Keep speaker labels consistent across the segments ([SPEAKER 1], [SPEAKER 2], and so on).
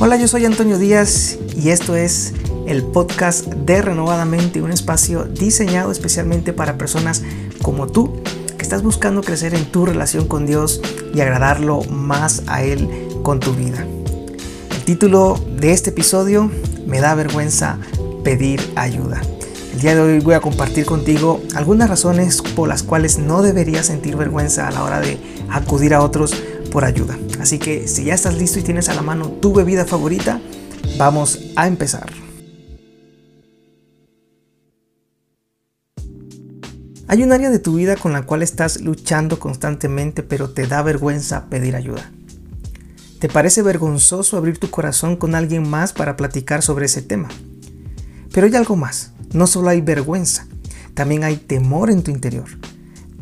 [SPEAKER 1] Hola, yo soy Antonio Díaz y esto es el podcast de Renovadamente, un espacio diseñado especialmente para personas como tú que estás buscando crecer en tu relación con Dios y agradarlo más a Él con tu vida. El título de este episodio, Me da vergüenza pedir ayuda. El día de hoy voy a compartir contigo algunas razones por las cuales no deberías sentir vergüenza a la hora de acudir a otros por ayuda. Así que si ya estás listo y tienes a la mano tu bebida favorita, vamos a empezar. Hay un área de tu vida con la cual estás luchando constantemente pero te da vergüenza pedir ayuda. ¿Te parece vergonzoso abrir tu corazón con alguien más para platicar sobre ese tema? Pero hay algo más. No solo hay vergüenza, también hay temor en tu interior.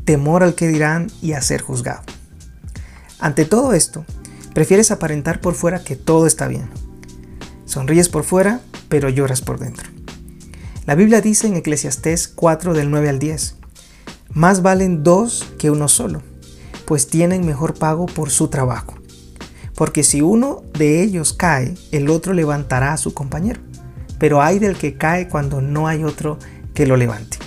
[SPEAKER 1] Temor al que dirán y a ser juzgado. Ante todo esto, prefieres aparentar por fuera que todo está bien. Sonríes por fuera, pero lloras por dentro. La Biblia dice en Eclesiastés 4 del 9 al 10, más valen dos que uno solo, pues tienen mejor pago por su trabajo. Porque si uno de ellos cae, el otro levantará a su compañero, pero hay del que cae cuando no hay otro que lo levante.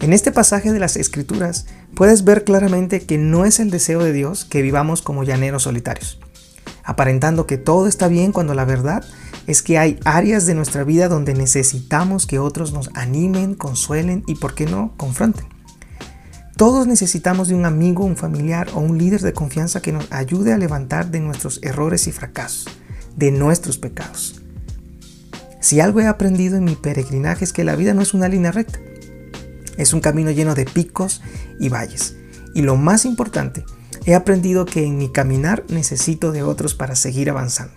[SPEAKER 1] En este pasaje de las Escrituras puedes ver claramente que no es el deseo de Dios que vivamos como llaneros solitarios, aparentando que todo está bien cuando la verdad es que hay áreas de nuestra vida donde necesitamos que otros nos animen, consuelen y, por qué no, confronten. Todos necesitamos de un amigo, un familiar o un líder de confianza que nos ayude a levantar de nuestros errores y fracasos, de nuestros pecados. Si algo he aprendido en mi peregrinaje es que la vida no es una línea recta. Es un camino lleno de picos y valles. Y lo más importante, he aprendido que en mi caminar necesito de otros para seguir avanzando.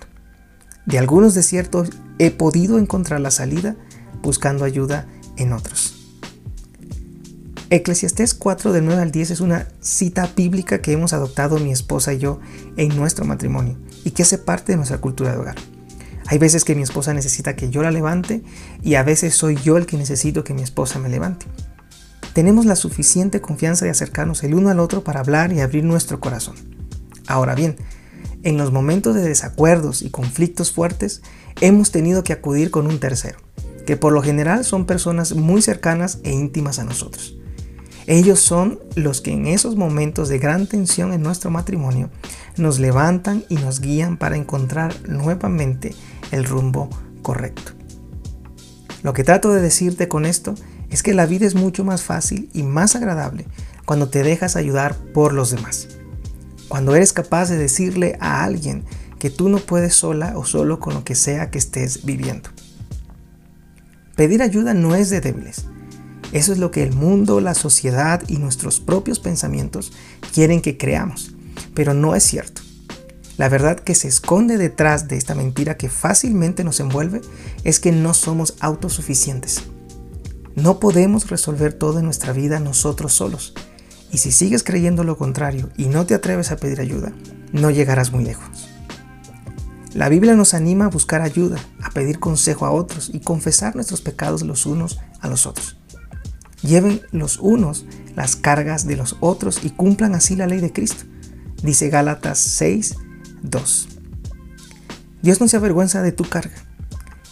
[SPEAKER 1] De algunos desiertos he podido encontrar la salida buscando ayuda en otros. Eclesiastés 4 de 9 al 10 es una cita bíblica que hemos adoptado mi esposa y yo en nuestro matrimonio y que hace parte de nuestra cultura de hogar. Hay veces que mi esposa necesita que yo la levante y a veces soy yo el que necesito que mi esposa me levante tenemos la suficiente confianza de acercarnos el uno al otro para hablar y abrir nuestro corazón. Ahora bien, en los momentos de desacuerdos y conflictos fuertes, hemos tenido que acudir con un tercero, que por lo general son personas muy cercanas e íntimas a nosotros. Ellos son los que en esos momentos de gran tensión en nuestro matrimonio nos levantan y nos guían para encontrar nuevamente el rumbo correcto. Lo que trato de decirte con esto es que la vida es mucho más fácil y más agradable cuando te dejas ayudar por los demás. Cuando eres capaz de decirle a alguien que tú no puedes sola o solo con lo que sea que estés viviendo. Pedir ayuda no es de débiles. Eso es lo que el mundo, la sociedad y nuestros propios pensamientos quieren que creamos. Pero no es cierto. La verdad que se esconde detrás de esta mentira que fácilmente nos envuelve es que no somos autosuficientes. No podemos resolver todo en nuestra vida nosotros solos. Y si sigues creyendo lo contrario y no te atreves a pedir ayuda, no llegarás muy lejos. La Biblia nos anima a buscar ayuda, a pedir consejo a otros y confesar nuestros pecados los unos a los otros. Lleven los unos las cargas de los otros y cumplan así la ley de Cristo, dice Gálatas 6, 2. Dios no se avergüenza de tu carga,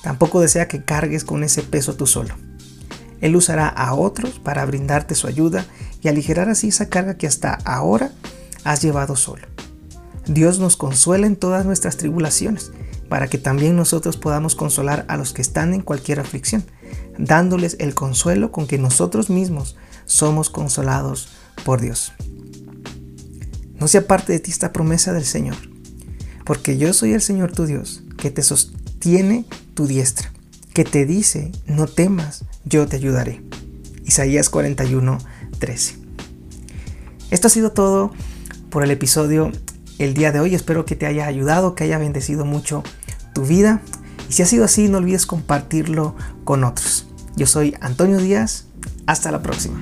[SPEAKER 1] tampoco desea que cargues con ese peso tú solo. Él usará a otros para brindarte su ayuda y aligerar así esa carga que hasta ahora has llevado solo. Dios nos consuela en todas nuestras tribulaciones, para que también nosotros podamos consolar a los que están en cualquier aflicción, dándoles el consuelo con que nosotros mismos somos consolados por Dios. No se aparte de ti esta promesa del Señor, porque yo soy el Señor tu Dios, que te sostiene tu diestra que te dice, no temas, yo te ayudaré. Isaías 41, 13. Esto ha sido todo por el episodio el día de hoy. Espero que te haya ayudado, que haya bendecido mucho tu vida. Y si ha sido así, no olvides compartirlo con otros. Yo soy Antonio Díaz. Hasta la próxima.